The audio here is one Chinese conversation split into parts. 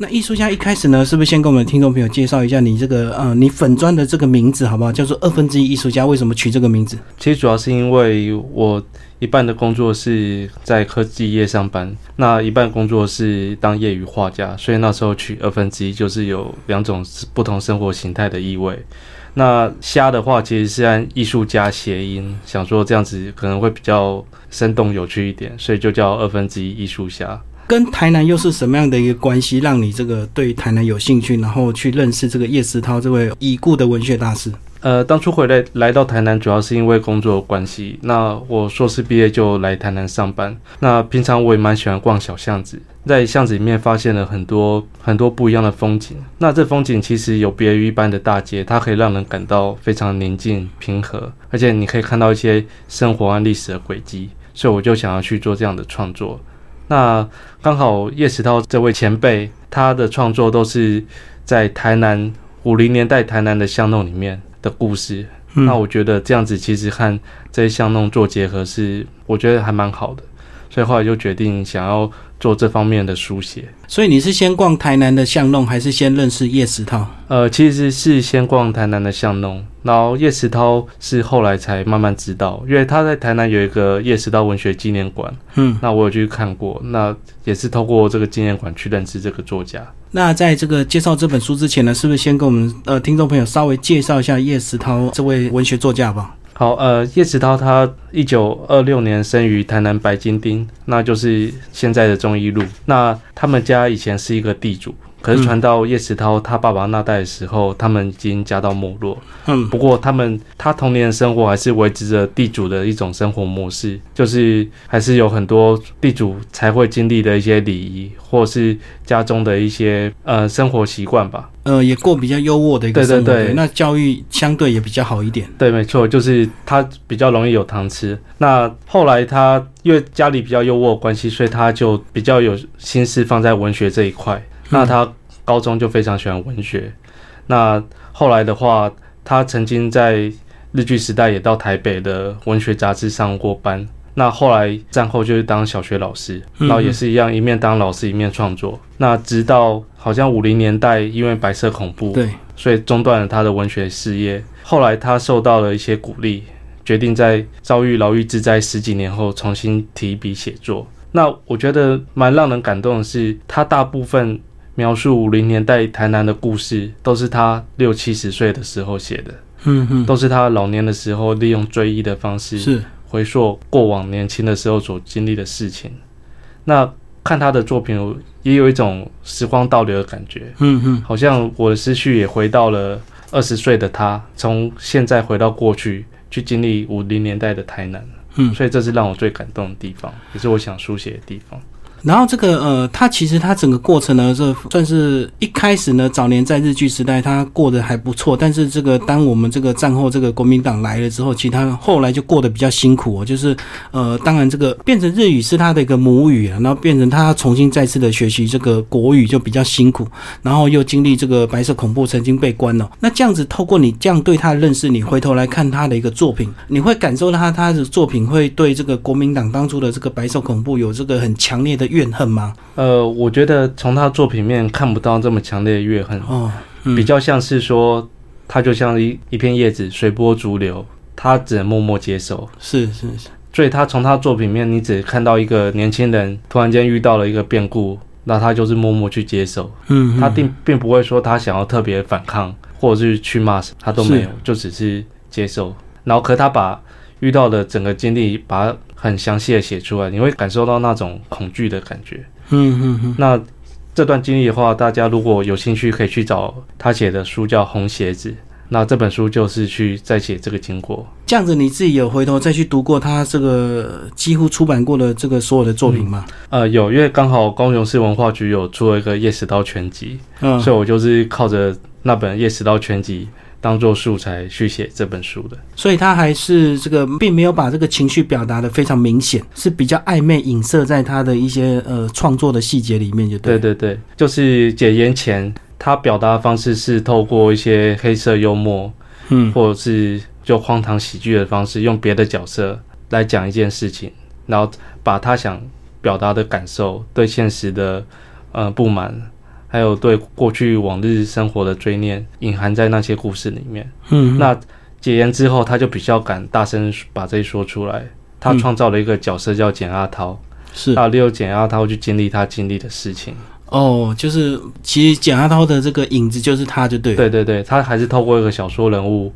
那艺术家一开始呢，是不是先跟我们听众朋友介绍一下你这个呃，你粉砖的这个名字好不好？叫做二分之一艺术家，为什么取这个名字？其实主要是因为我一半的工作是在科技业上班，那一半工作是当业余画家，所以那时候取二分之一就是有两种不同生活形态的意味。那虾的话，其实是按艺术家谐音，想说这样子可能会比较生动有趣一点，所以就叫二分之一艺术虾。跟台南又是什么样的一个关系，让你这个对台南有兴趣，然后去认识这个叶石涛这位已故的文学大师？呃，当初回来来到台南，主要是因为工作关系。那我硕士毕业就来台南上班。那平常我也蛮喜欢逛小巷子，在巷子里面发现了很多很多不一样的风景。那这风景其实有别于一般的大街，它可以让人感到非常宁静平和，而且你可以看到一些生活和历史的轨迹。所以我就想要去做这样的创作。那刚好叶石涛这位前辈，他的创作都是在台南五零年代台南的巷弄里面的故事。那我觉得这样子其实和这些巷弄做结合，是我觉得还蛮好的。所以后来就决定想要做这方面的书写。所以你是先逛台南的巷弄，还是先认识叶石涛？呃，其实是先逛台南的巷弄，然后叶石涛是后来才慢慢知道，因为他在台南有一个叶石涛文学纪念馆。嗯，那我有去看过，那也是透过这个纪念馆去认识这个作家。那在这个介绍这本书之前呢，是不是先跟我们呃听众朋友稍微介绍一下叶石涛这位文学作家吧？好，呃，叶石涛他一九二六年生于台南白金町，那就是现在的中义路。那他们家以前是一个地主。可是传到叶石涛他爸爸那代的时候，他们已经家道没落。嗯，不过他们他童年的生活还是维持着地主的一种生活模式，就是还是有很多地主才会经历的一些礼仪，或是家中的一些呃生活习惯吧。呃，也过比较优渥的一个生活。对对对，那教育相对也比较好一点。对，没错，就是他比较容易有糖吃。那后来他因为家里比较优渥关系，所以他就比较有心思放在文学这一块。那他高中就非常喜欢文学，那后来的话，他曾经在日据时代也到台北的文学杂志上过班。那后来战后就是当小学老师，然后也是一样，一面当老师一面创作。那直到好像五零年代，因为白色恐怖，对，所以中断了他的文学事业。后来他受到了一些鼓励，决定在遭遇牢狱之灾十几年后重新提笔写作。那我觉得蛮让人感动的是，他大部分。描述五零年代台南的故事，都是他六七十岁的时候写的，嗯嗯，都是他老年的时候利用追忆的方式，是。回溯过往年轻的时候所经历的事情。那看他的作品，也有一种时光倒流的感觉，嗯嗯，好像我的思绪也回到了二十岁的他，从现在回到过去，去经历五零年代的台南，嗯，所以这是让我最感动的地方，也是我想书写的地方。然后这个呃，他其实他整个过程呢，这算是一开始呢，早年在日据时代他过得还不错，但是这个当我们这个战后这个国民党来了之后，其他后来就过得比较辛苦哦，就是呃，当然这个变成日语是他的一个母语啊，然后变成他重新再次的学习这个国语就比较辛苦，然后又经历这个白色恐怖，曾经被关了。那这样子透过你这样对他的认识，你回头来看他的一个作品，你会感受到他他的作品会对这个国民党当初的这个白色恐怖有这个很强烈的。怨恨吗？呃，我觉得从他作品面看不到这么强烈的怨恨哦，比较像是说他就像一一片叶子随波逐流，他只能默默接受。是是是，所以他从他作品面，你只看到一个年轻人突然间遇到了一个变故，那他就是默默去接受。嗯，他并并不会说他想要特别反抗，或者是去骂他都没有，就只是接受。然后可他把遇到的整个经历把。很详细的写出来，你会感受到那种恐惧的感觉。嗯嗯嗯。那这段经历的话，大家如果有兴趣，可以去找他写的书，叫《红鞋子》。那这本书就是去再写这个经过。这样子，你自己有回头再去读过他这个几乎出版过的这个所有的作品吗？呃，有，因为刚好高雄市文化局有出了一个叶石刀全集，嗯，所以我就是靠着那本叶石刀全集。当做素材去写这本书的，所以他还是这个并没有把这个情绪表达的非常明显，是比较暧昧隐射在他的一些呃创作的细节里面，就对。对对对，就是解严前，他表达的方式是透过一些黑色幽默，嗯，或者是就荒唐喜剧的方式，用别的角色来讲一件事情，然后把他想表达的感受、对现实的呃不满，还有对过去往日生活的追念，隐含在那些故事里面。嗯，那解严之后，他就比较敢大声把这说出来。他创造了一个角色叫简阿涛，是他利用简阿涛去经历他经历的事情。哦，就是其实简阿涛的这个影子就是他，就对。对对对，他还是透过一个小说人物，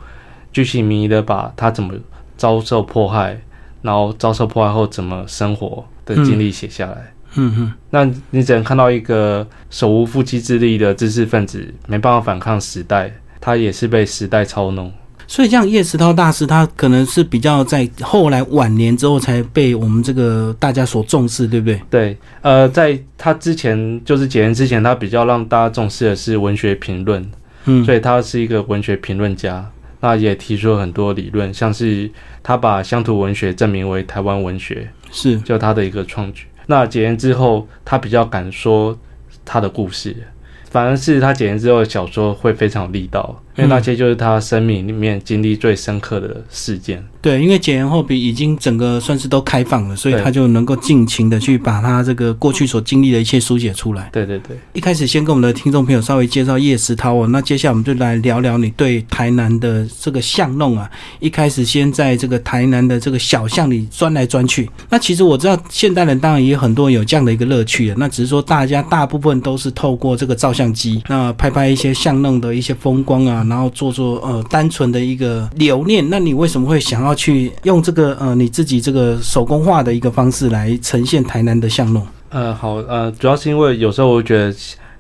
巨细靡遗的把他怎么遭受迫害，然后遭受迫害后怎么生活的经历写下来。嗯嗯哼，那你只能看到一个手无缚鸡之力的知识分子，没办法反抗时代，他也是被时代操弄。所以像叶石涛大师，他可能是比较在后来晚年之后才被我们这个大家所重视，对不对？对，呃，在他之前，就是解严之前，他比较让大家重视的是文学评论，嗯，所以他是一个文学评论家。那也提出了很多理论，像是他把乡土文学证明为台湾文学，是就他的一个创举。那解严之后，他比较敢说他的故事，反而是他解严之后的小说会非常有力道，因为那些就是他生命里面经历最深刻的事件。对，因为解严后比已经整个算是都开放了，所以他就能够尽情的去把他这个过去所经历的一切书写出来。对对对，一开始先跟我们的听众朋友稍微介绍叶石涛哦，那接下来我们就来聊聊你对台南的这个巷弄啊。一开始先在这个台南的这个小巷里钻来钻去。那其实我知道现代人当然也有很多有这样的一个乐趣的，那只是说大家大部分都是透过这个照相机，那拍拍一些巷弄的一些风光啊，然后做做呃单纯的一个留念。那你为什么会想要去用这个呃你自己这个手工画的一个方式来呈现台南的巷弄？呃，好，呃，主要是因为有时候我觉得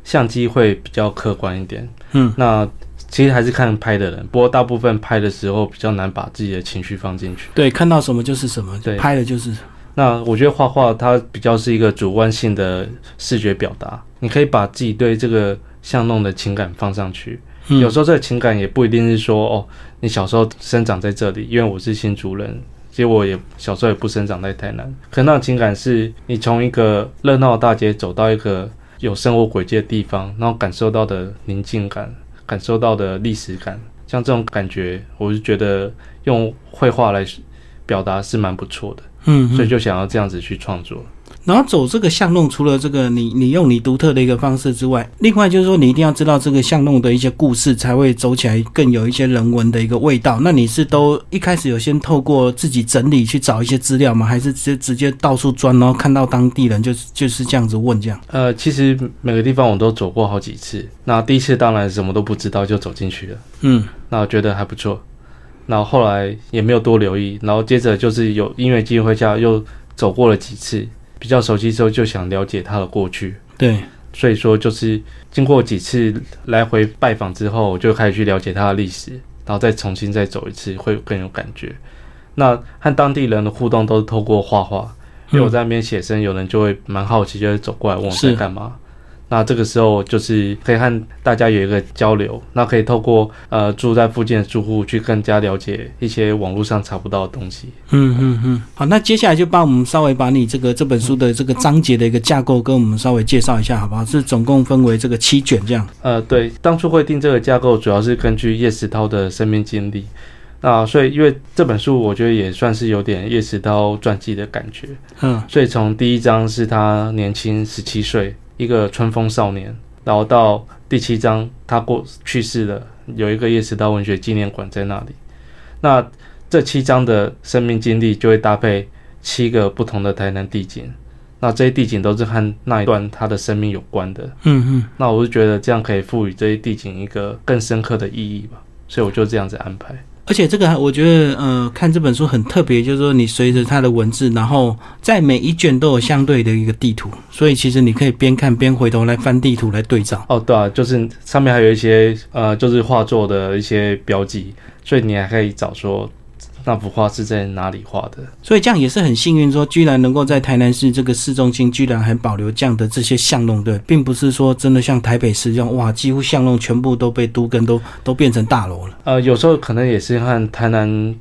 相机会比较客观一点，嗯，那其实还是看拍的人，不过大部分拍的时候比较难把自己的情绪放进去。对，看到什么就是什么，对拍的就是。那我觉得画画它比较是一个主观性的视觉表达，你可以把自己对这个巷弄的情感放上去。有时候这个情感也不一定是说哦，你小时候生长在这里，因为我是新竹人，其实我也小时候也不生长在台南。可能那种情感是你从一个热闹的大街走到一个有生活轨迹的地方，然后感受到的宁静感，感受到的历史感，像这种感觉，我就觉得用绘画来表达是蛮不错的。嗯，所以就想要这样子去创作。然后走这个巷弄，除了这个你你用你独特的一个方式之外，另外就是说你一定要知道这个巷弄的一些故事，才会走起来更有一些人文的一个味道。那你是都一开始有先透过自己整理去找一些资料吗？还是直接直接到处钻，然后看到当地人就是就是这样子问这样？呃，其实每个地方我都走过好几次。那第一次当然什么都不知道就走进去了，嗯那我觉得还不错。然后后来也没有多留意，然后接着就是有音乐机会下又走过了几次，比较熟悉之后就想了解他的过去。对，所以说就是经过几次来回拜访之后，我就开始去了解他的历史，然后再重新再走一次，会更有感觉。那和当地人的互动都是透过画画，因为我在那边写生，有人就会蛮好奇，就会走过来问我在干嘛。那这个时候就是可以和大家有一个交流，那可以透过呃住在附近的住户去更加了解一些网络上查不到的东西。嗯嗯嗯。好，那接下来就帮我们稍微把你这个这本书的这个章节的一个架构跟我们稍微介绍一下，好不好？是总共分为这个七卷这样。呃，对，当初会定这个架构，主要是根据叶石涛的生命经历。那所以，因为这本书我觉得也算是有点叶石涛传记的感觉，嗯所以从第一章是他年轻十七岁，一个春风少年，然后到第七章他过去世了，有一个叶石涛文学纪念馆在那里。那这七章的生命经历就会搭配七个不同的台南地景，那这些地景都是和那一段他的生命有关的。嗯嗯。那我就觉得这样可以赋予这些地景一个更深刻的意义吧，所以我就这样子安排。而且这个我觉得，呃，看这本书很特别，就是说你随着它的文字，然后在每一卷都有相对的一个地图，所以其实你可以边看边回头来翻地图来对照。哦，对啊，就是上面还有一些呃，就是画作的一些标记，所以你还可以找说那幅画是在哪里画的。所以这样也是很幸运，说居然能够在台南市这个市中心，居然还保留这样的这些巷弄，对，并不是说真的像台北市这样，哇，几乎巷弄全部都被都跟都都变成大楼了。呃，有时候可能也是和台南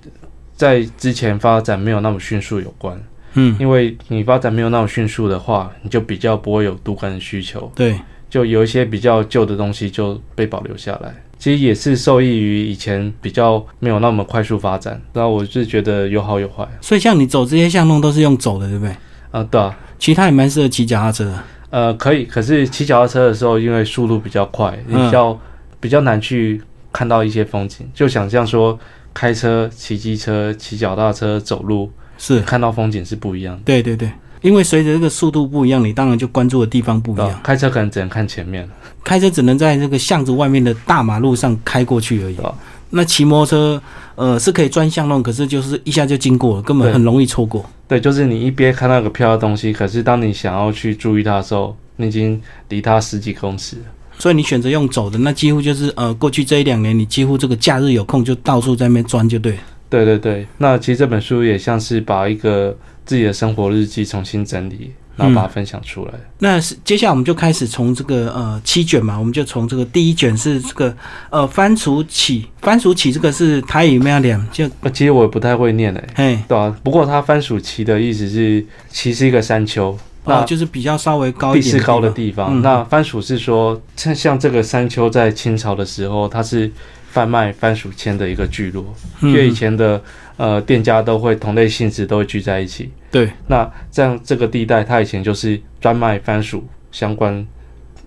在之前发展没有那么迅速有关，嗯，因为你发展没有那么迅速的话，你就比较不会有都跟的需求。对，就有一些比较旧的东西就被保留下来。其实也是受益于以前比较没有那么快速发展，然后我是觉得有好有坏。所以像你走这些巷弄都是用走的，对不对？啊，对啊，其他也蛮适合骑脚踏车的。呃，可以，可是骑脚踏车的时候，因为速度比较快，比嗯较、比较难去看到一些风景。就想象说，开车、骑机车、骑脚踏车、走路，是，看到风景是不一样的。对对对，因为随着这个速度不一样，你当然就关注的地方不一样。开车可能只能看前面，开车只能在这个巷子外面的大马路上开过去而已对。吧？那骑摩托车，呃，是可以钻巷弄，可是就是一下就经过了，根本很容易错过。对，就是你一边看到一个漂亮的东西，可是当你想要去注意它的时候，你已经离它十几公尺了。所以你选择用走的，那几乎就是呃，过去这一两年，你几乎这个假日有空就到处在那边钻，就对了。对对对，那其实这本书也像是把一个自己的生活日记重新整理，然后把它分享出来。那是接下来我们就开始从这个呃七卷嘛，我们就从这个第一卷是这个呃番薯起，番薯起这个是台语咩两就呃，其实我也不太会念诶、嘿，对啊，不过它番薯起的意思是其是一个山丘，哦那就是比较稍微高一点地势高的地方。嗯。那番薯是说，像像这个山丘在清朝的时候，它是贩卖番薯签的一个聚落，因为以嗯，前的呃店家都会同类性质都会聚在一起。对，那这样这个地带，它以前就是专卖番薯相关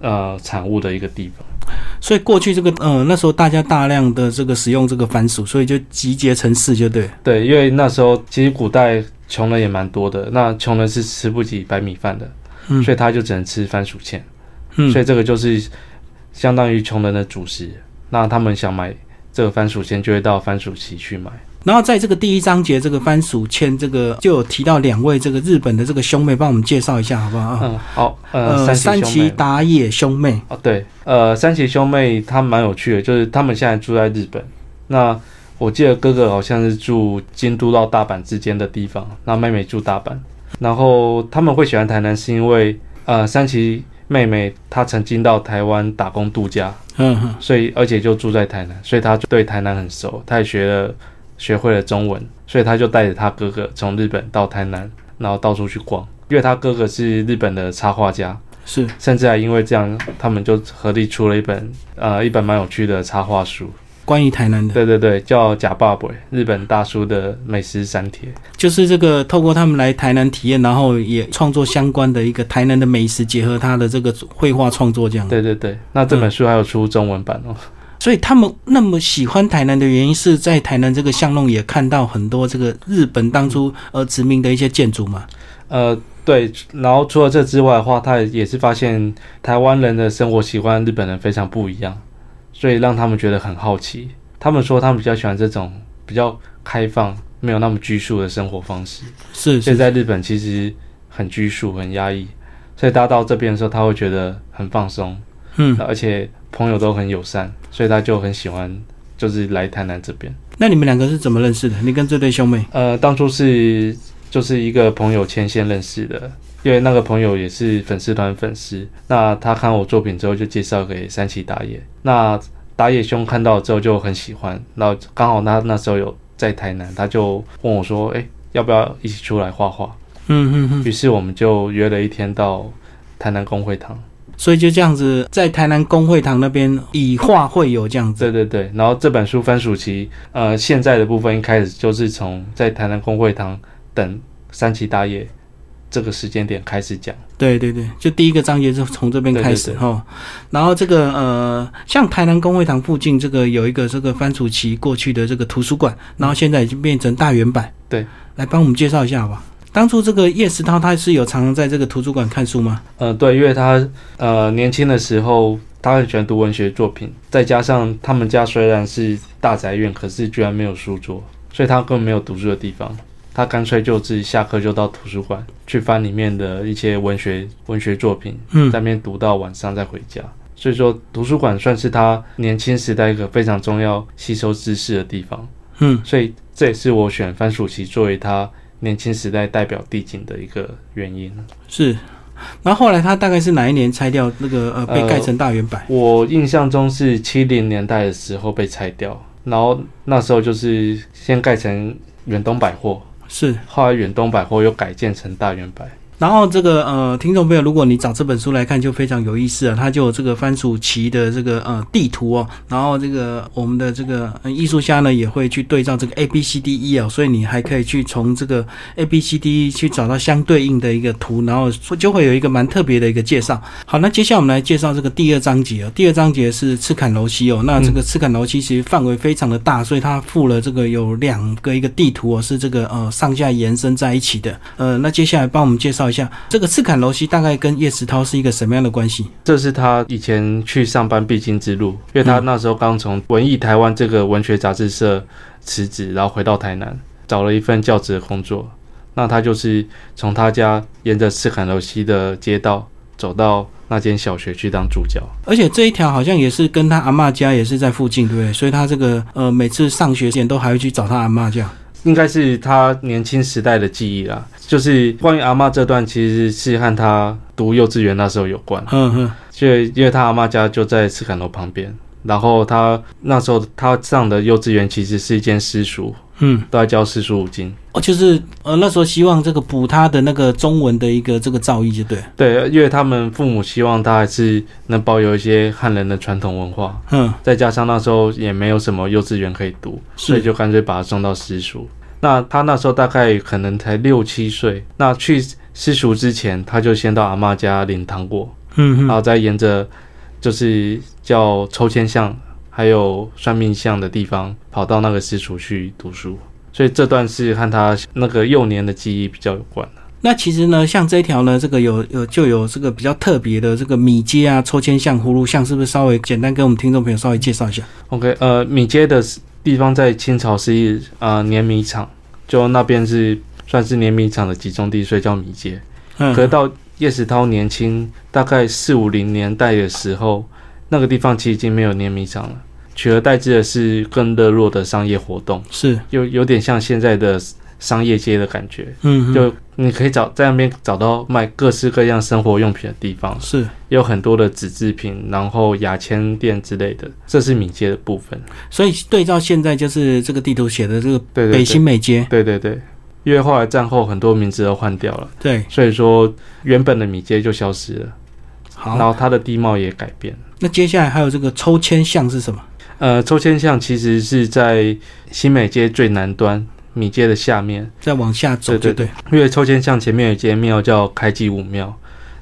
呃产物的一个地方。所以过去这个呃那时候大家大量的这个使用这个番薯，所以就集结成市就对。对，因为那时候其实古代穷人也蛮多的，那穷人是吃不起白米饭的，嗯所以他就只能吃番薯签，嗯所以这个就是相当于穷人的主食。那他们想买这个番薯签，就会到番薯旗去买。然后在这个第一章节这个番薯签这个就有提到两位这个日本的这个兄妹，帮我们介绍一下好不好啊？嗯，好，呃，呃，三三崎崎兄妹。达也兄妹，哦，对，呃，三崎兄妹他们蛮有趣的，就是他们现在住在日本。那我记得哥哥好像是住京都到大阪之间的地方，那妹妹住大阪。然后他们会喜欢台南，是因为呃，三崎妹妹她曾经到台湾打工度假，嗯哼，所以而且就住在台南，所以她就对台南很熟。她也学了学会了中文，所以他就带着他哥哥从日本到台南，然后到处去逛。因为他哥哥是日本的插画家，是甚至还因为这样，他们就合力出了一本呃一本蛮有趣的插画书。关于台南的，对对对，叫《假爸爸》，日本大叔的美食删帖。就是这个透过他们来台南体验，然后也创作相关的一个台南的美食，结合他的这个绘画创作这样。对对对，那这本书还有出中文版哦。所以他们那么喜欢台南的原因是在台南这个巷弄也看到很多这个日本当初呃殖民的一些建筑嘛。呃，对，然后除了这之外的话，他也是发现台湾人的生活习惯日本人非常不一样，所以让他们觉得很好奇。他们说他们比较喜欢这种比较开放、没有那么拘束的生活方式。是是，所以在日本其实很拘束、很压抑，所以他到这边的时候，他会觉得很放松，嗯，而且朋友都很友善，所以他就很喜欢，就是来台南这边。那你们两个是怎么认识的？你跟这对兄妹？呃，当初是就是一个朋友牵线认识的，因为那个朋友也是粉丝团粉丝，那他看我作品之后就介绍给三崎打野，那打野兄看到之后就很喜欢，然后刚好他那时候有在台南，他就问我说，哎、要不要一起出来画画？嗯嗯嗯。于是我们就约了一天到台南公会堂。所以就这样子，在台南公会堂那边以画会友这样子。对对对，然后这本书番薯期，呃，现在的部分一开始就是从在台南公会堂等三期大业这个时间点开始讲。对对对，就第一个章节是从这边开始哈。然后这个呃，像台南公会堂附近这个有一个这个番薯旗过去的这个图书馆，然后现在已经变成大圆版。对，来帮我们介绍一下好吧。当初这个叶石涛他是有常常在这个图书馆看书吗？呃，对，因为他呃年轻的时候他很喜欢读文学作品，再加上他们家虽然是大宅院，可是居然没有书桌，所以他根本没有读书的地方。他干脆就自己下课就到图书馆去翻里面的一些文学文学作品，嗯在那边读到晚上再回家。所以说，图书馆算是他年轻时代一个非常重要吸收知识的地方。嗯，所以这也是我选番薯期作为他年轻时代代表地景的一个原因。是。然后后来他大概是哪一年拆掉那个呃被呃盖成大圆百？我印象中是七零年代的时候被拆掉，然后那时候就是先盖成远东百货，是后来远东百货又改建成大圆百。然后这个呃，听众朋友，如果你找这本书来看，就非常有意思啊。它就有这个番薯旗的这个呃地图哦，然后这个我们的这个呃艺术家呢也会去对照这个 A B C D E 哦，所以你还可以去从这个 A B C D E 去找到相对应的一个图，然后就会有一个蛮特别的一个介绍。好，那接下来我们来介绍这个第二章节哦。第二章节是赤坎楼西哦，那这个赤坎楼西其实范围非常的大，所以它附了这个有两个一个地图哦，是这个呃上下延伸在一起的。呃，那接下来帮我们介绍一下这个赤坎楼西大概跟叶石涛是一个什么样的关系？这是他以前去上班必经之路，因为他那时候刚从文艺台湾这个文学杂志社辞职，然后回到台南，找了一份教职的工作。那他就是从他家沿着赤坎楼西的街道走到那间小学去当助教。而且这一条好像也是跟他阿嬷家也是在附近，对不对？所以他这个呃每次上学前都还会去找他阿嬷这样。应该是他年轻时代的记忆啦，就是关于阿嬷这段，其实是和他读幼稚园那时候有关。嗯哼，就因为他阿妈家就在赤坎楼旁边，然后他那时候他上的幼稚园其实是一间私塾，嗯，都在交四书五经。哦，就是呃那时候希望这个补他的那个中文的一个这个造诣，就对。对，因为他们父母希望他还是能保有一些汉人的传统文化，嗯，再加上那时候也没有什么幼稚园可以读，所以就干脆把他送到私塾。那他那时候大概可能才六七岁，那去私塾之前，他就先到阿妈家领糖果，嗯然后再沿着就是叫抽签巷还有算命相的地方，跑到那个私塾去读书。所以这段是和他那个幼年的记忆比较有关的。那其实呢，像这一条呢，这个有有就有这个比较特别的这个米街啊、抽签巷、葫芦巷，是不是稍微简单跟我们听众朋友稍微介绍一下？OK，呃，米街的地方在清朝是一呃碾米厂，就那边是算是碾米厂的集中地，所以叫米街。嗯，可是到叶石涛年轻，大概四五零年代的时候，那个地方其实已经没有碾米厂了，取而代之的是更热络的商业活动，是，有有点像现在的商业街的感觉。嗯，嗯。就你可以找在那边找到卖各式各样生活用品的地方，是，有很多的纸制品，然后牙签店之类的，这是米街的部分。所以对照现在就是这个地图写的这个北新美街，对对对，因为后来战后很多名字都换掉了，对，所以说原本的米街就消失了，好。然，后它的地貌也改变。那接下来还有这个抽签巷是什么？呃，抽签巷其实是在新美街最南端，米街的下面。再往下走对对对，因为抽签巷前面有一间庙叫开基武庙，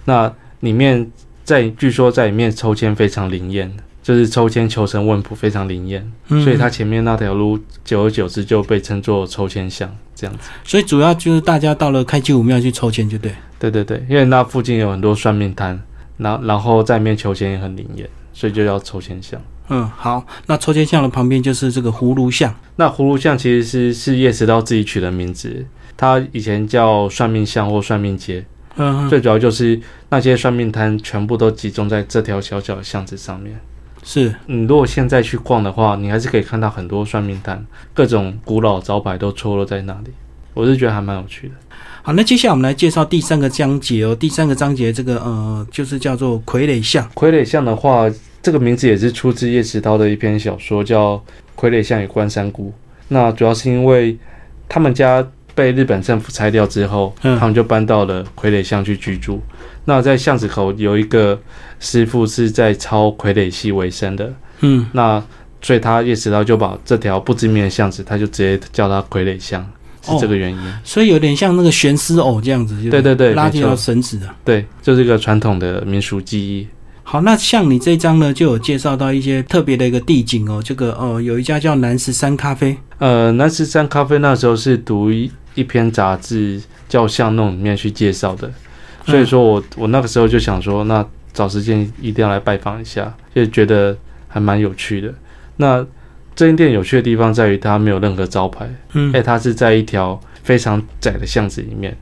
那里面在据说在里面抽签非常灵验，就是抽签求神问卜非常灵验，嗯所以它前面那条路久而久之就被称作抽签巷这样子。所以主要就是大家到了开基武庙去抽签就对。对对对，因为那附近有很多算命摊，然后然后在里面求签也很灵验，所以就叫抽签巷。嗯，好，那抽签巷的旁边就是这个葫芦巷，那葫芦巷其实是是叶石涛自己取的名字，他以前叫算命巷或算命街，嗯，最主要就是那些算命摊全部都集中在这条小小的巷子上面。是，你如果现在去逛的话，你还是可以看到很多算命摊，各种古老招牌都错落在那里。我是觉得还蛮有趣的。好，那接下来我们来介绍第三个章节哦。第三个章节这个呃，就是叫做傀儡巷。傀儡巷的话，这个名字也是出自叶石涛的一篇小说，叫《傀儡巷与关山姑》。那主要是因为他们家被日本政府拆掉之后，嗯他们就搬到了傀儡巷去居住。那在巷子口有一个师傅是在抄傀儡戏为生的，嗯，那所以他叶石涛就把这条不知名的巷子，他就直接叫它傀儡巷，是这个原因。所以有点像那个悬丝偶这样子，就对对对拉几条绳子的。对，就是一个传统的民俗技艺。好，那像你这张呢，就有介绍到一些特别的一个地景哦。这个哦，有一家叫南十三咖啡，呃，南十三咖啡那时候是读一一篇杂志叫《巷弄》里面去介绍的，所以说我我那个时候就想说，那找时间一定要来拜访一下，就觉得还蛮有趣的。那这间店有趣的地方在于它没有任何招牌，嗯哎，它是在一条非常窄的巷子里面。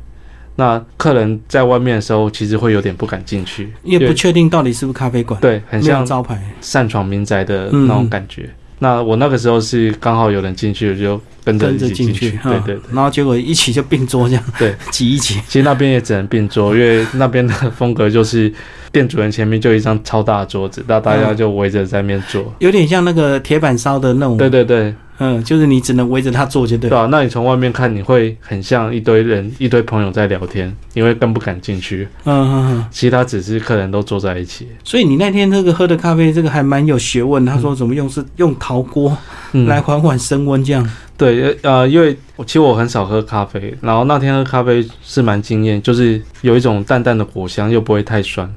那客人在外面的时候，其实会有点不敢进去，因为也不确定到底是不是咖啡馆，对，很像招牌。擅闯民宅的嗯那种感觉。那我那个时候是刚好有人进去，就跟着一起进进去，对嗯对对。然后结果一起就并桌这样，对，挤一挤，其实那边也只能并桌，因为那边的风格就是店主人前面就一张超大的桌子，那大家就围着在那边坐。有点像那个铁板烧的那种，对对对，嗯，就是你只能围着他坐就对了。对啊，那你从外面看，你会很像一堆人、一堆朋友在聊天，你会更不敢进去。嗯嗯嗯。其他只是客人都坐在一起，所以你那天这个喝的咖啡，这个还蛮有学问。他说怎么用是用陶锅嗯来缓缓升温，这样。对，呃，因为我其实我很少喝咖啡，然后那天喝咖啡是蛮惊艳，就是有一种淡淡的果香，又不会太酸。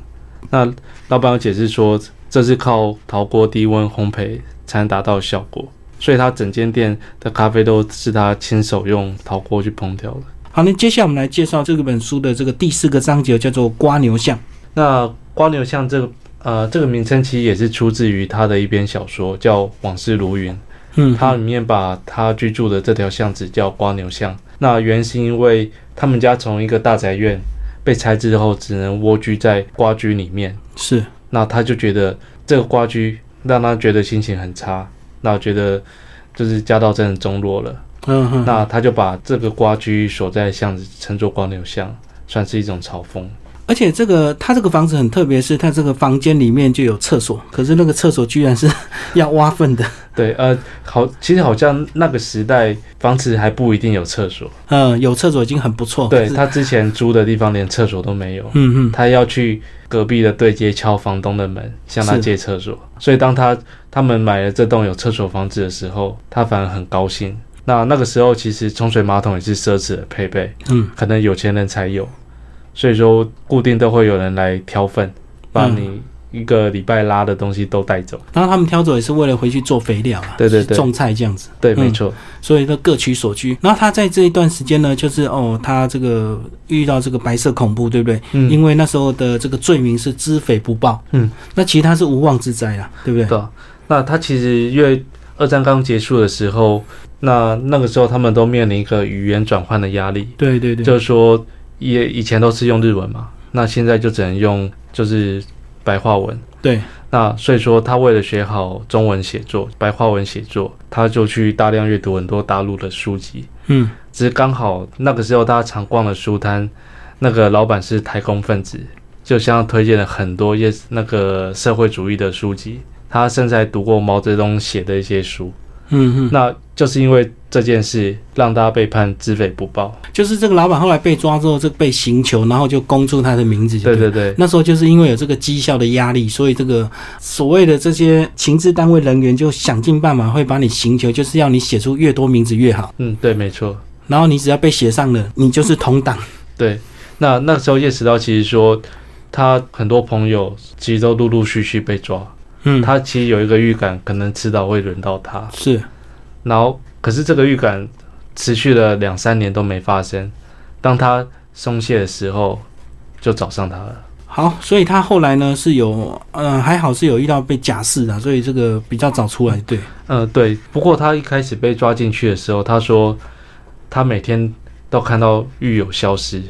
那老板有解释说，这是靠陶锅低温烘焙才能达到效果，所以他整间店的咖啡都是他亲手用陶锅去烹调的。好，那接下来我们来介绍这本书的这个第四个章节，叫做“瓜牛巷那瓜牛巷这个呃这个名称其实也是出自于他的一篇小说，叫《往事如云》。”。嗯，它里面把他居住的这条巷子叫瓜牛巷。那原因是因为他们家从一个大宅院被拆之后，只能蜗居在瓜居里面。是那他就觉得这个瓜居让他觉得心情很差，那我觉得就是家道真的中落了。嗯哼，那他就把这个瓜居所在的巷子称作瓜牛巷，算是一种嘲讽。而且这个他这个房子很特别，是他这个房间里面就有厕所，可是那个厕所居然是要挖粪的。对，呃，好，其实好像那个时代房子还不一定有厕所。嗯，有厕所已经很不错。对他之前租的地方连厕所都没有。嗯嗯，他要去隔壁的对街敲房东的门，向他借厕所。所以当他他们买了这栋有厕所房子的时候，他反而很高兴。那那个时候其实冲水马桶也是奢侈的配备，嗯，可能有钱人才有，所以说固定都会有人来挑粪，把你一个礼拜拉的东西都带走。然后他们挑走也是为了回去做肥料啊，对对对种菜这样子。对，嗯没错，所以都各取所需。然后他在这一段时间呢，就是哦，他这个遇到这个白色恐怖，对不对？嗯，因为那时候的这个罪名是知匪不报，嗯，那其实他是无妄之灾啊，对不对？对啊。那他其实因为二战刚结束的时候，那那个时候他们都面临一个语言转换的压力。对对对，就是说也以前都是用日文嘛，那现在就只能用就是白话文。对，那所以说他为了学好中文写作、白话文写作，他就去大量阅读很多大陆的书籍。嗯，只是刚好那个时候他常逛的书摊，那个老板是台工分子，就向他推荐了很多也那个社会主义的书籍。他甚至还读过毛泽东写的一些书。嗯嗯，那就是因为这件事，让大家被判知匪不报。就是这个老板后来被抓之后，这个被刑求，然后就供出他的名字就对。对对对，那时候就是因为有这个绩效的压力，所以这个所谓的这些情治单位人员就想尽办法会把你刑求，就是要你写出越多名字越好。嗯，对，没错。然后你只要被写上了，你就是同党。对，那那时候叶石涛其实说，他很多朋友其实都陆陆续续被抓，嗯，他其实有一个预感，可能迟早会轮到他。是然后，可是这个预感持续了两三年都没发生。当他松懈的时候，就找上他了。好，所以他后来呢是有，呃，还好是有遇到被假释的，所以这个比较早出来。对，嗯，对。不过他一开始被抓进去的时候，他说他每天都看到狱友消失，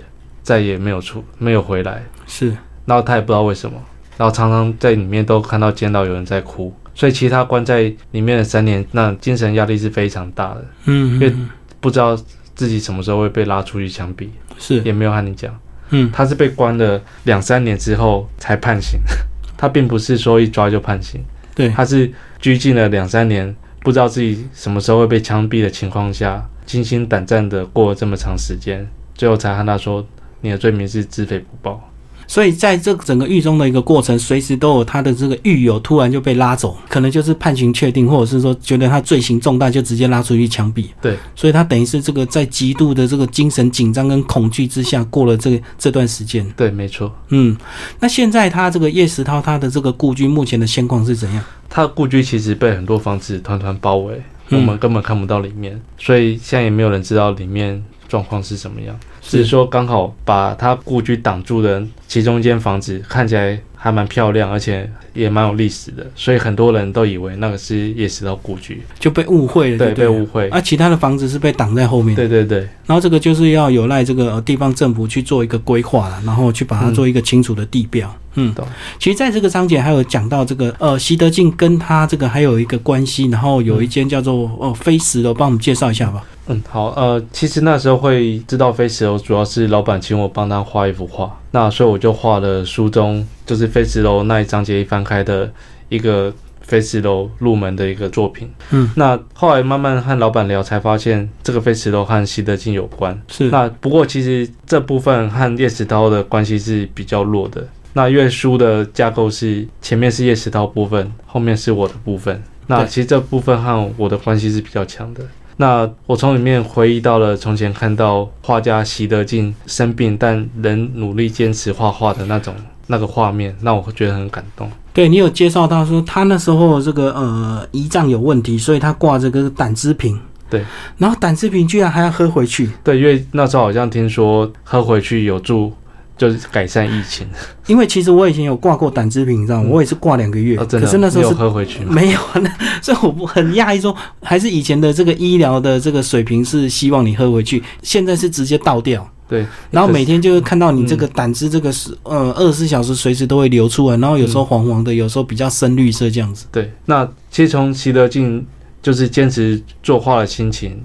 再也没有出，没有回来。是，然后他也不知道为什么，然后常常在里面都看到见到有人在哭，所以其实他关在里面的三年，那精神压力是非常大的，嗯，因为嗯不知道自己什么时候会被拉出去枪毙，是，也没有和你讲。嗯，他是被关了两三年之后才判刑，他并不是说一抓就判刑，对，他是拘禁了两三年，不知道自己什么时候会被枪毙的情况下，惊心胆战的过了这么长时间，最后才和他说你的罪名是知匪不报。所以在这整个狱中的一个过程，随时都有他的这个狱友突然就被拉走，可能就是判刑确定，或者是说觉得他罪行重大，就直接拉出去枪毙。对，所以他等于是这个在极度的这个精神紧张跟恐惧之下过了这个这段时间。对，没错。嗯，那现在他这个叶石涛他的这个故居目前的现况是怎样？他的故居其实被很多房子团团包围，我嗯们根本看不到里面，所以现在也没有人知道里面状况是什么样。只是说刚好把他故居挡住的其中一间房子看起来还蛮漂亮，而且也蛮有历史的，所以很多人都以为那个是叶石涛故居，就被误会了就对，对，被误会。而、其他的房子是被挡在后面。对对对，然后这个就是要有赖这个呃地方政府去做一个规划了，然后去把它做一个清楚的地标。嗯懂，其实在这个章节还有讲到这个呃习德进跟他这个还有一个关系，然后有一间叫做哦飞石的，帮我们介绍一下吧。嗯，好，呃，其实那时候会知道飞石楼，主要是老板请我帮他画一幅画，那所以我就画了书中就是飞石楼那一章节一翻开的一个飞石楼入门的一个作品。嗯，那后来慢慢和老板聊，才发现这个飞石楼和西德进有关。是那不过其实这部分和叶石涛的关系是比较弱的。那因为书的架构是前面是叶石涛部分，后面是我的部分。那其实这部分和我的关系是比较强的。那我从里面回忆到了从前看到画家习德进生病但仍努力坚持画画的那种那个画面，让我会觉得很感动。对你有介绍到说他那时候这个呃胰脏有问题，所以他挂这个胆汁瓶。对，然后胆汁瓶居然还要喝回去，对，因为那时候好像听说喝回去有助，就是改善疫情。因为其实我以前有挂过胆汁瓶，你知道吗？嗯我也是挂两个月，哦，可是那时候是你有喝回去吗？没有，那 所以我不很讶异说，还是以前的这个医疗的这个水平是希望你喝回去，现在是直接倒掉。对，然后每天就会看到你这嗯个胆汁，这个是呃二十四小时随时都会流出来，然后有时候黄黄的，有时候比较深绿色这样子。对，那其实从习德进就是坚持作画的心情，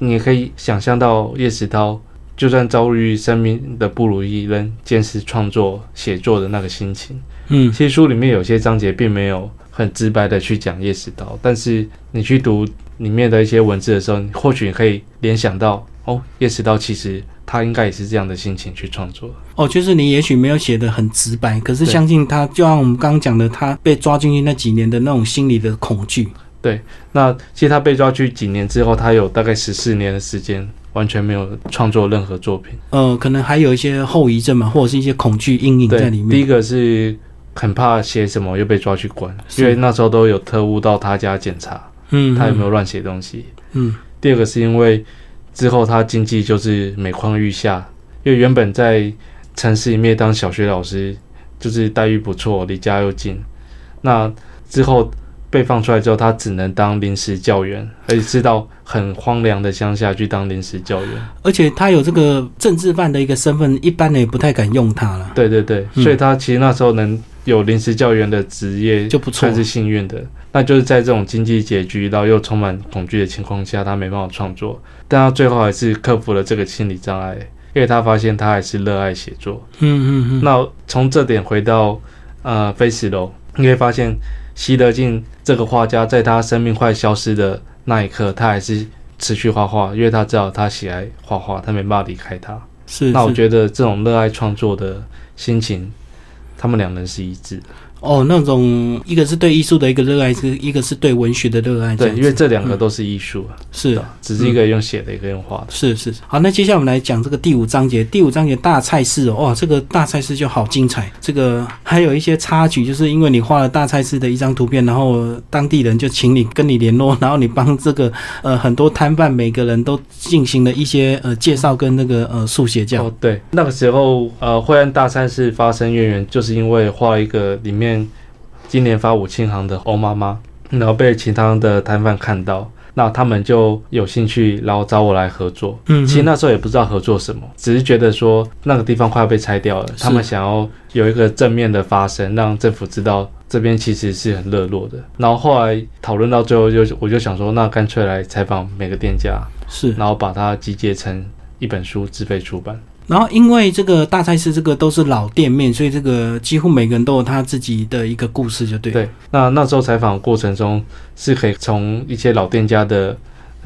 你也可以想象到叶石涛就算遭遇生命的不如意，仍坚持创作写作的那个心情。嗯其实书里面有些章节并没有很直白的去讲叶石涛，但是你去读里面的一些文字的时候，你或许可以联想到，哦，叶石涛其实他应该也是这样的心情去创作。哦，就是你也许没有写的很直白，可是相信他，就像我们刚刚讲的，他被抓进去那几年的那种心理的恐惧。对那其实他被抓去几年之后，他有大概十四年的时间完全没有创作任何作品。呃，可能还有一些后遗症嘛，或者是一些恐惧阴影在，里面。第一个是很怕写什么又被抓去关，因为那时候都有特务到他家检查嗯，他有没有乱写东西。嗯第二个是因为之后他经济就是每况愈下，因为原本在城市里面当小学老师，就是待遇不错，离家又近。那之后被放出来之后，他只能当临时教员，而且是到很荒凉的乡下去当临时教员。而且他有这个政治犯的一个身份，一般人也不太敢用他了。对对对，嗯所以他其实那时候能有临时教员的职业就不错算是幸运的。那就是在这种经济拮据，然后又充满恐惧的情况下，他没办法创作，但他最后还是克服了这个心理障碍，因为他发现他还是热爱写作。嗯嗯嗯。那从这点回到呃飞石楼，你会发现习德进这个画家在他生命快消失的那一刻，他还是持续画画，因为他知道他喜爱画画，他没办法离开他。是，是那我觉得这种热爱创作的心情，他们两人是一致的。哦，那种一个是对艺术的一个热爱，是一个是对文学的热爱。对，因为这两个都是艺术啊，是啊只是一个用写的，一个用画的。是是好，那接下来我们来讲这个第五章节。第五章节大菜市哦，哇，这个大菜市就好精彩。这个还有一些插曲，就是因为你画了大菜市的一张图片，然后当地人就请你跟你联络，然后你帮这个呃很多摊贩每个人都进行了一些呃介绍跟那个呃速写这样。哦，对，那个时候呃，惠安大菜市发生渊源，就是因为画一个里面今年发五庆行的欧妈妈，然后被其他的摊贩看到，那他们就有兴趣，然后找我来合作。嗯，其实那时候也不知道合作什么，只是觉得说那个地方快要被拆掉了，他们想要有一个正面的发声，让政府知道这边其实是很热络的。然后后来讨论到最后就，我就想说，那干脆来采访每个店家，是。然后把它集结成一本书自费出版。然后因为这个大菜市这个都是老店面，所以这个几乎每个人都有他自己的一个故事，就对。对，那那时候采访过程中是可以从一些老店家的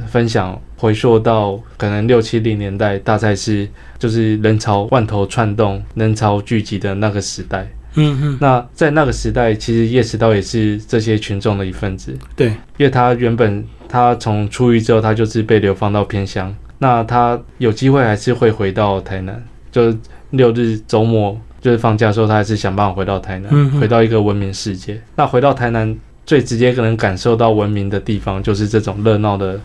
分享回溯到可能六七零年代大菜市就是人潮万头窜动、人潮聚集的那个时代。嗯嗯，那在那个时代，其实叶石道也是这些群众的一份子，对，因为他原本他从出狱之后，他就是被流放到偏乡，那他有机会还是会回到台南，就是六日周末就是放假的时候，他还是想办法回到台南，嗯回到一个文明世界。那回到台南，最直接可能感受到文明的地方，就是这种热闹的，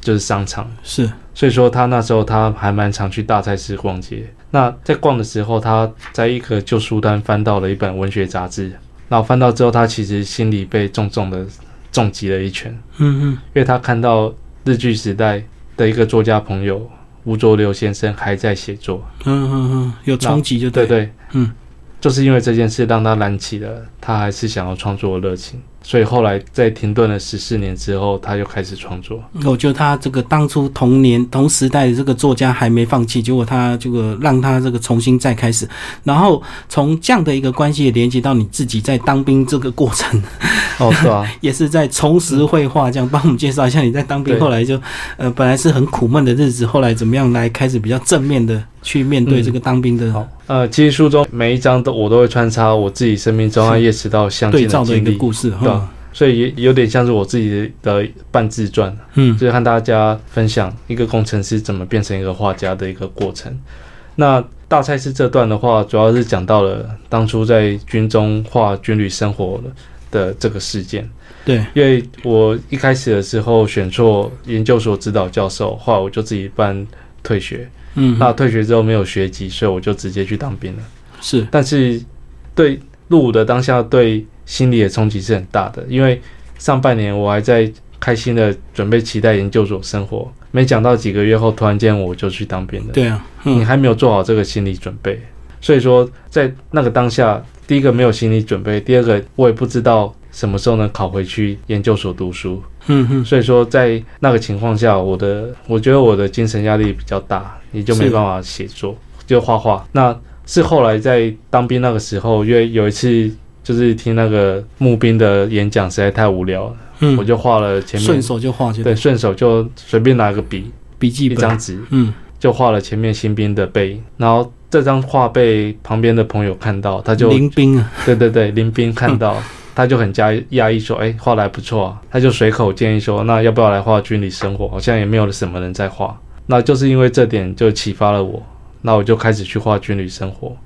就是商场。是，所以说他那时候他还蛮常去大菜市逛街。那在逛的时候，他在一个旧书单翻到了一本文学杂志，然后翻到之后，他其实心里被重重的重击了一拳，嗯嗯，因为他看到日剧时代的一个作家朋友吴浊流先生还在写作，嗯嗯嗯，有冲击就对。对对，嗯，就是因为这件事让他燃起了他还是想要创作的热情。所以后来在停顿了十四年之后，他又开始创作。我觉得他这个当初同年同时代的这个作家还没放弃，结果他这个让他这个重新再开始，然后从这样的一个关系也连接到你自己在当兵这个过程，哦，对啊，也是在重拾绘画，这样帮我们介绍一下你在当兵后来就呃本来是很苦闷的日子，后来怎么样来开始比较正面的去面对这个当兵的好，呃，其实书中每一章都我都会穿插我自己生命中和叶迟到相近对照的一个故事哈，所以也有点像是我自己的半自传，嗯就是和大家分享一个工程师怎么变成一个画家的一个过程。那大菜是这段的话，主要是讲到了当初在军中画军旅生活的这个事件。对，因为我一开始的时候选错研究所指导教授，后来我就自己办退学。嗯，那退学之后没有学籍，所以我就直接去当兵了。是但是对入伍的当下，对心理的冲击是很大的，因为上半年我还在开心的准备期待研究所生活，没想到几个月后，突然间我就去当兵了。对啊，嗯你还没有做好这个心理准备，所以说在那个当下，第一个没有心理准备，第二个我也不知道什么时候能考回去研究所读书，嗯哼所以说在那个情况下，我的我觉得我的精神压力比较大，也就没办法写作，就画画。那是后来在当兵那个时候，因为有一次就是听那个募兵的演讲实在太无聊了，嗯，我就画了前面顺手就画就对，顺手就随便拿个笔笔记本一张纸嗯就画了前面新兵的背影，然后这张画被旁边的朋友看到，他就林兵啊，对对对，林斌看到，他就很加压抑说：“哎，画的还不错啊。”他就随口建议说：“那要不要来画军旅生活？好像也没有什么人在画。”那就是因为这点就启发了我，那我就开始去画军旅生活。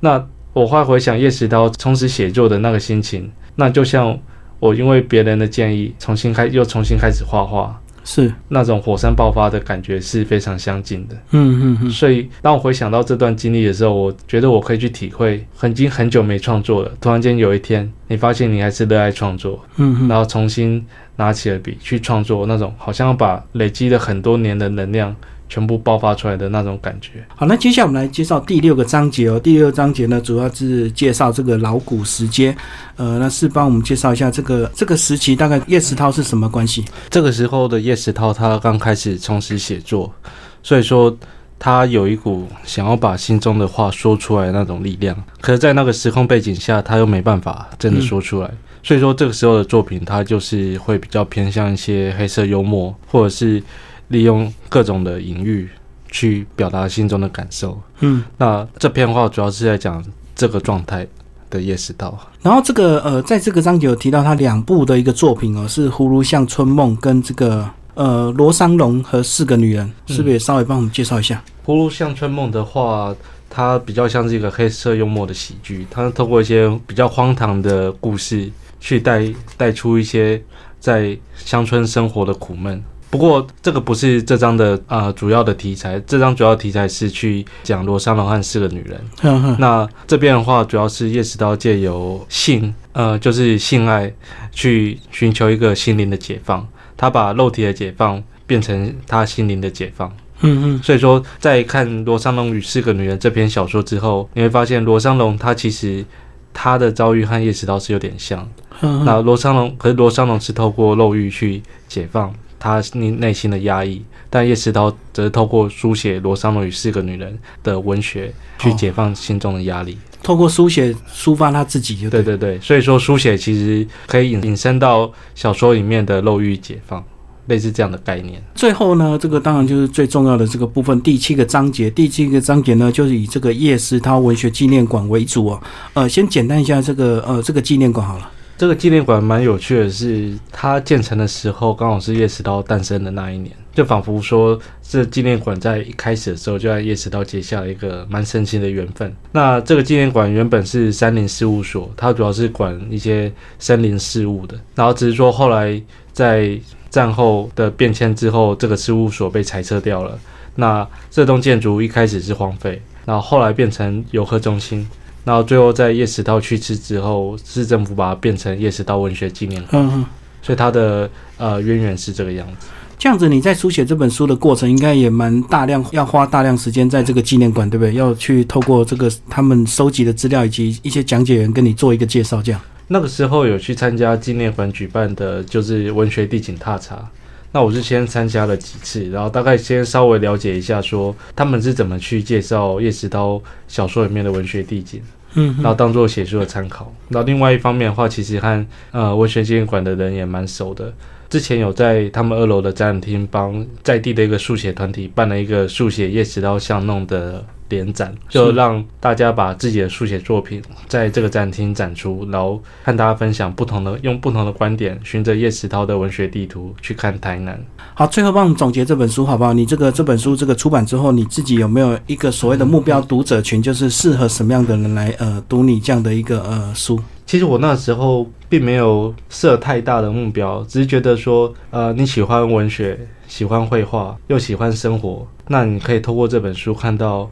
那我会回想叶石涛充实写作的那个心情，那就像我因为别人的建议重新开又重新开始画画，是，那种火山爆发的感觉是非常相近的。嗯嗯嗯，所以当我回想到这段经历的时候，我觉得我可以去体会，已经很久没创作了，突然间有一天，你发现你还是热爱创作，嗯嗯，然后重新拿起了笔去创作，那种好像把累积了很多年的能量全部爆发出来的那种感觉。好，那接下来我们来介绍第六个章节哦。第六个章节呢，主要是介绍这个老古时间。呃，那是帮我们介绍一下这个这个时期大概叶石涛是什么关系？这个时候的叶石涛，他刚开始从事写作，所以说他有一股想要把心中的话说出来那种力量。可是，在那个时空背景下，他又没办法真的说出来。所以说，这个时候的作品，它就是会比较偏向一些黑色幽默，或者是利用各种的隐喻去表达心中的感受。嗯，那这篇话主要是在讲这个状态的叶石涛。然后这个呃，在这个章节有提到他两部的一个作品哦，是《葫芦巷春梦》跟这个呃罗桑龙和四个女人，是不是也稍微帮我们介绍一下？《葫芦巷春梦》的话，它比较像是一个黑色幽默的喜剧，它透过一些比较荒唐的故事，去带带出一些在乡村生活的苦闷。不过，这个不是这张的呃主要的题材，这张主要题材是去讲罗桑龙和四个女人。那这边的话，主要是叶石刀借由性，呃，就是性爱，去寻求一个心灵的解放。他把肉体的解放变成他心灵的解放。嗯嗯所以说，在看《罗桑龙与四个女人》这篇小说之后，你会发现罗桑龙他其实他的遭遇和叶石刀是有点像。哼哼，那罗桑龙，可是罗桑龙是透过肉欲去解放他内内心的压抑，但叶石涛则是透过书写《罗桑龙与四个女人》的文学去解放心中的压力。透过书写抒发他自己就对。对对对，所以说书写其实可以引引申到小说里面的肉欲解放，类似这样的概念。最后呢，这个当然就是最重要的这个部分，第七个章节。第七个章节呢，就是以这个叶石涛文学纪念馆为主哦。呃，先简单一下这个呃这个纪念馆好了。这个纪念馆蛮有趣的是，它建成的时候刚好是叶石刀诞生的那一年，就仿佛说这纪念馆在一开始的时候就在叶石刀结下了一个蛮神奇的缘分。那这个纪念馆原本是山林事务所，它主要是管一些森林事务的，然后只是说后来在战后的变迁之后，这个事务所被裁撤掉了。那这栋建筑一开始是荒废，然后后来变成游客中心。然后最后在叶石涛去世之后，市政府把它变成叶石涛文学纪念馆，嗯嗯，所以它的呃渊源是这个样子。这样子你在书写这本书的过程，应该也蛮大量，要花大量时间在这个纪念馆，对不对？要去透过这个他们收集的资料以及一些讲解员跟你做一个介绍，这样。那个时候有去参加纪念馆举办的，就是文学地景踏查。那我是先参加了几次，然后大概先稍微了解一下，说他们是怎么去介绍叶石涛小说里面的文学地景，嗯然后当做写书的参考。然后另外一方面的话，其实和呃文学纪念馆的人也蛮熟的。之前有在他们二楼的展览厅帮在地的一个速写团体办了一个速写叶石涛巷弄的联展，就让大家把自己的速写作品在这个展厅展出，然后和大家分享不同的用不同的观点，循着叶石涛的文学地图去看台南。好，最后帮我们总结这本书好不好？你这个这本书这个出版之后，你自己有没有一个所谓的目标读者群，就是适合什么样的人来呃读你这样的一个呃书？其实我那时候并没有设太大的目标，只是觉得说，呃，你喜欢文学，喜欢绘画，又喜欢生活，那你可以透过这本书看到，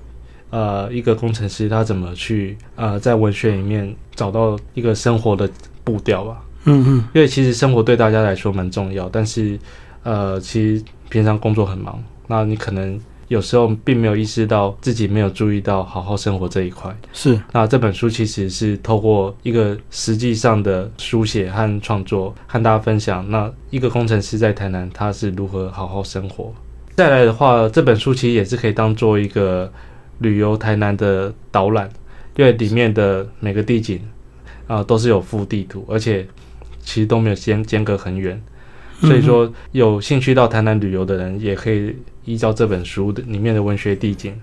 呃，一个工程师他怎么去呃在文学里面找到一个生活的步调吧。嗯嗯，因为其实生活对大家来说蛮重要，但是呃，其实平常工作很忙，那你可能有时候并没有意识到自己没有注意到好好生活这一块。是那这本书其实是透过一个实际上的书写和创作，和大家分享，那一个工程师在台南他是如何好好生活。再来的话，这本书其实也是可以当做一个旅游台南的导览，因为里面的每个地景啊、都是有附地图，而且其实都没有间间隔很远，所以说有兴趣到台南旅游的人，也可以依照这本书的里面的文学地景，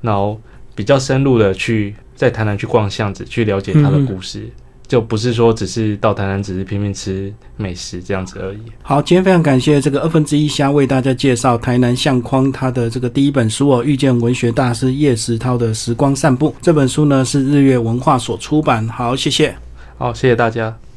然后比较深入的去在台南去逛巷子，去了解它的故事，就不是说只是到台南只是拼命吃美食这样子而已。好，今天非常感谢这个二分之一虾为大家介绍台南相框他的这个第一本书哦，遇见文学大师叶石涛的时光散步。这本书呢是日月文化所出版。好，谢谢。好，谢谢大家。